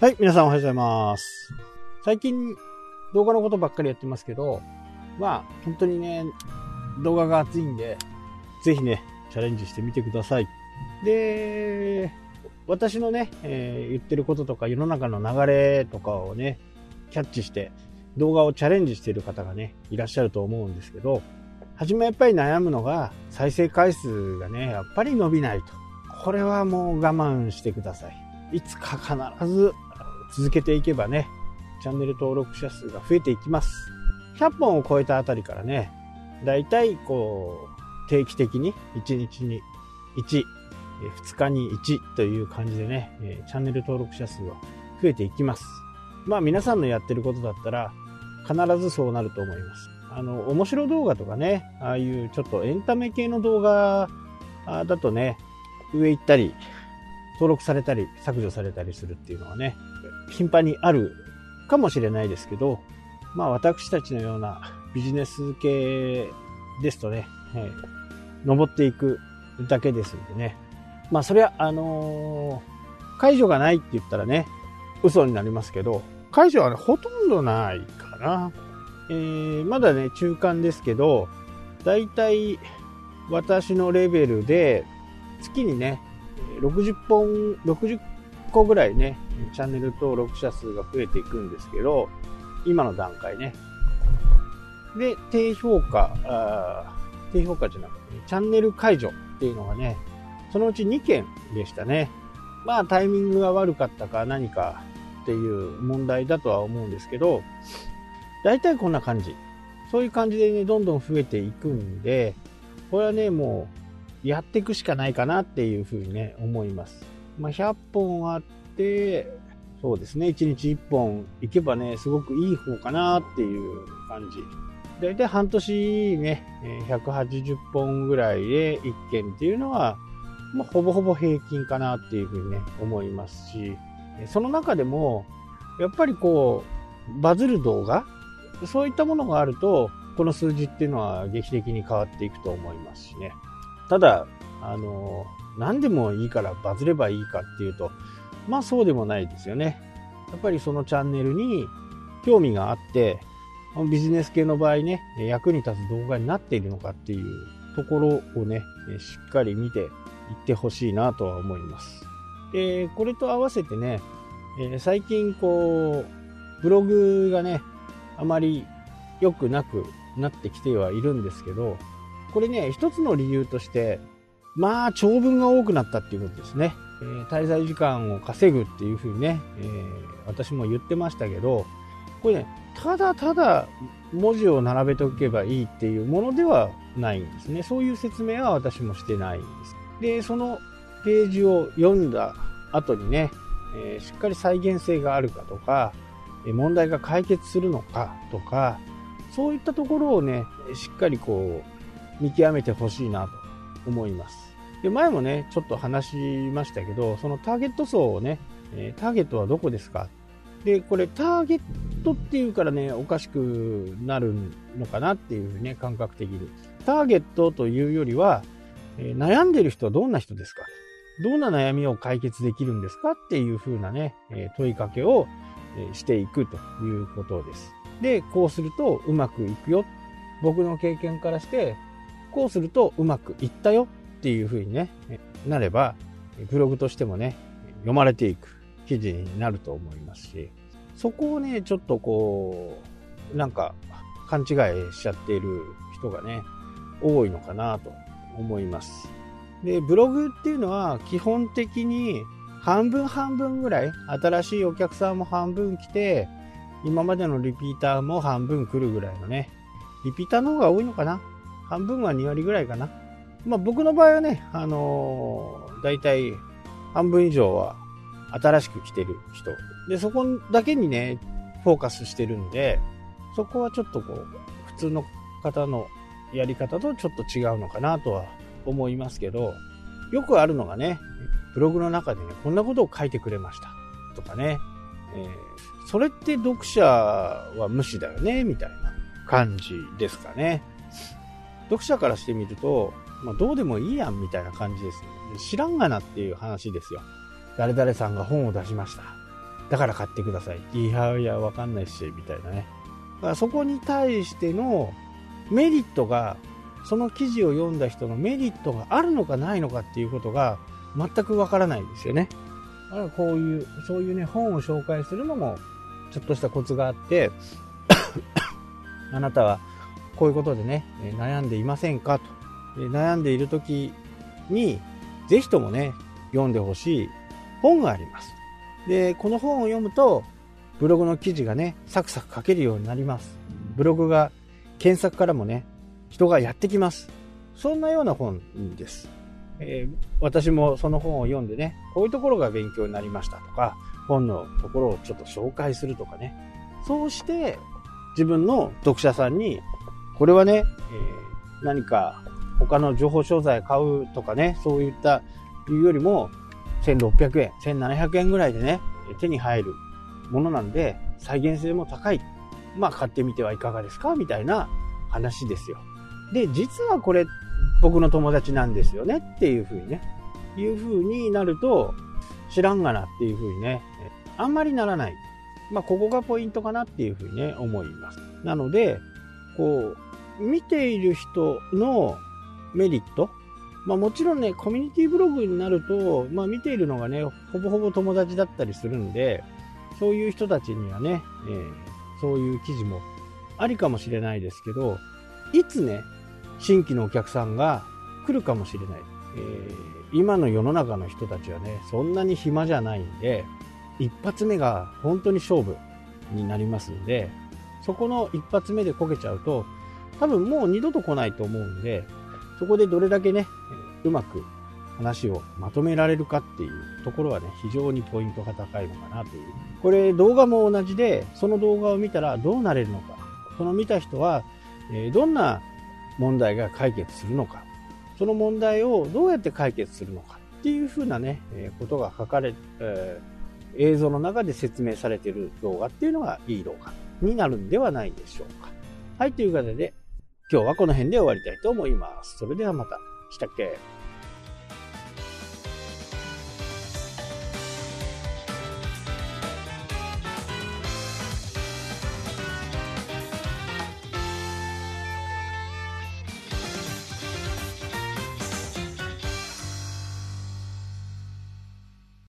はい、皆さんおはようございます。最近動画のことばっかりやってますけど、まあ本当にね、動画が熱いんで、ぜひね、チャレンジしてみてください。で、私のね、えー言ってることとか世の中の流れとかをね、キャッチして動画をチャレンジしている方がね、いらっしゃると思うんですけど、初めやっぱり悩むのが再生回数がね、やっぱり伸びないと。これはもう我慢してください。いつか必ず続けていけばね、チャンネル登録者数が増えていきます。100本を超えたあたりからね、だいたいこう、定期的に1日に1、2日に1という感じでね、チャンネル登録者数は増えていきます。まあ皆さんのやってることだったら必ずそうなると思います。あの、面白動画とかね、ああいうちょっとエンタメ系の動画だとね、上行ったり、登録されたり削除されたりするっていうのはね、頻繁にあるかもしれないですけど、まあ私たちのようなビジネス系ですとね、えー登っていくだけですんでね。まあそれは、あのー解除がないって言ったらね、嘘になりますけど、解除はね、ほとんどないかな。えーまだね、中間ですけど、だいたい私のレベルで、月にね、60本、60個ぐらいね、チャンネル登録者数が増えていくんですけど、今の段階ね。で、低評価、あ低評価じゃなくて、ねチャンネル解除っていうのがね、そのうち2件でしたね。まあタイミングが悪かったか何かっていう問題だとは思うんですけど、大体こんな感じ。そういう感じでね、どんどん増えていくんで、これはね、もう、やっていくしかないかなっていうふうにね、思います。まあ、100本あっ、そうですね、1日1本いけばね、すごくいい方かなっていう感じ。だいたい半年ね、180本ぐらいで1件っていうのは、まあ、ほぼほぼ平均かなっていうふうにね、思いますし、その中でも、やっぱりこう、バズる動画そういったものがあると、この数字っていうのは劇的に変わっていくと思いますしね。ただ、あの、何でもいいからバズればいいかっていうと、まあそうでもないですよね。やっぱりそのチャンネルに興味があって、ビジネス系の場合ね、役に立つ動画になっているのかっていうところをね、しっかり見ていってほしいなとは思います。で、これと合わせてね、最近こう、ブログがね、あまり良くなくなってきてはいるんですけど、これね、一つの理由として、まあ、長文が多くなったっていうことですね。え滞在時間を稼ぐっていうふうにね、えー私も言ってましたけど、これね、ただただ文字を並べておけばいいっていうものではないんですね。そういう説明は私もしてないんです。で、そのページを読んだ後にね、えーしっかり再現性があるかとか、問題が解決するのかとか、そういったところをね、しっかりこう、見極めてほしいなと思います。で、前もね、ちょっと話しましたけど、そのターゲット層をね、えターゲットはどこですか？で、これターゲットっていうからね、おかしくなるのかなっていうね、感覚的に。ターゲットというよりは、え悩んでる人はどんな人ですか？どんな悩みを解決できるんですかっていう風なね、え問いかけを、していくということです。で、こうするとうまくいくよ。僕の経験からして、こうするとうまくいったよっていう風にね、なれば、ブログとしてもね、読まれていく記事になると思いますし、そこをね、ちょっとこう、なんか勘違いしちゃっている人がね、多いのかなと思います。で、ブログっていうのは基本的に半分半分ぐらい、新しいお客さんも半分来て、今までのリピーターも半分来るぐらいのね、リピーターの方が多いのかな？半分は2割ぐらいかな？まあ僕の場合はね、あのー、だいたい半分以上は新しく来てる人。で、そこだけにね、フォーカスしてるんで、そこはちょっとこう、普通の方のやり方とちょっと違うのかなとは思いますけど、よくあるのがね、ブログの中でね、こんなことを書いてくれました。とかね、えーそれって読者は無視だよね、みたいな感じですかね。読者からしてみると、まあ、どうでもいいやんみたいな感じです、ね。知らんがなっていう話ですよ。誰々さんが本を出しました。だから買ってください。いやいや、わかんないし、みたいなね。だからそこに対してのメリットが、その記事を読んだ人のメリットがあるのかないのかっていうことが全くわからないんですよね。だからこういう、そういうね、本を紹介するのも、ちょっとしたコツがあって、あなたはこういうことでね、悩んでいませんかと。悩んでいる時に、ぜひともね、読んでほしい本があります。で、この本を読むと、ブログの記事がね、サクサク書けるようになります。ブログが検索からもね、人がやってきます。そんなような本です。えー、私もその本を読んでね、こういうところが勉強になりましたとか、本のところをちょっと紹介するとかね。そうして自分の読者さんに、これはね、えー、何か他の情報商材買うとかね、そういったいうよりも、1600円、1700円ぐらいでね、手に入るものなんで、再現性も高い。まあ買ってみてはいかがですかみたいな話ですよ。で、実はこれ僕の友達なんですよねっていう風にね、いう風になると、知らんがなっていう風にね、あんまりならない。まあ、ここがポイントかなっていう風にね、思います。なので、こう、見ている人のメリット、まあ、もちろんね、コミュニティブログになると、まあ、見ているのがね、ほぼほぼ友達だったりするんで、そういう人たちにはね、えー、そういう記事もありかもしれないですけど、いつね、新規のお客さんが来るかもしれない。えー、今の世の中の人たちはね、そんなに暇じゃないんで、一発目が本当に勝負になりますんで、そこの一発目でこけちゃうと、多分もう二度と来ないと思うんで、そこでどれだけね、うまく話をまとめられるかっていうところはね、非常にポイントが高いのかなという。これ動画も同じで、その動画を見たらどうなれるのか。その見た人は、えどんな問題が解決するのか。その問題をどうやって解決するのかっていうふうなね、えことが書かれ、えー、映像の中で説明されている動画っていうのがいい動画になるんではないでしょうか。はい、ということで、今日はこの辺で終わりたいと思います。それではまた。したっけ？